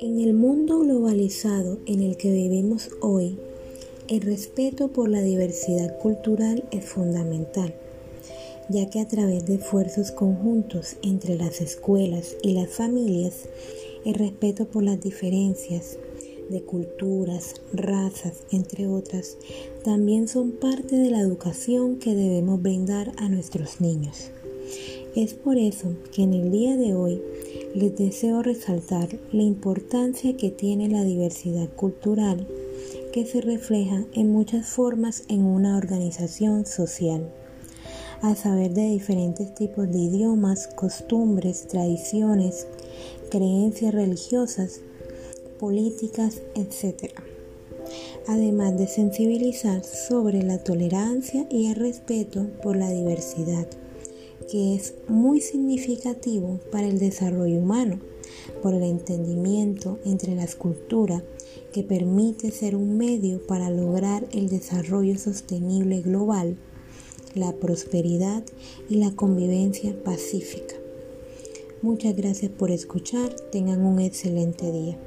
En el mundo globalizado en el que vivimos hoy, el respeto por la diversidad cultural es fundamental, ya que a través de esfuerzos conjuntos entre las escuelas y las familias, el respeto por las diferencias de culturas, razas, entre otras, también son parte de la educación que debemos brindar a nuestros niños. Es por eso que en el día de hoy les deseo resaltar la importancia que tiene la diversidad cultural que se refleja en muchas formas en una organización social. A saber de diferentes tipos de idiomas, costumbres, tradiciones, creencias religiosas, políticas, etc. Además de sensibilizar sobre la tolerancia y el respeto por la diversidad que es muy significativo para el desarrollo humano, por el entendimiento entre las culturas que permite ser un medio para lograr el desarrollo sostenible global, la prosperidad y la convivencia pacífica. Muchas gracias por escuchar, tengan un excelente día.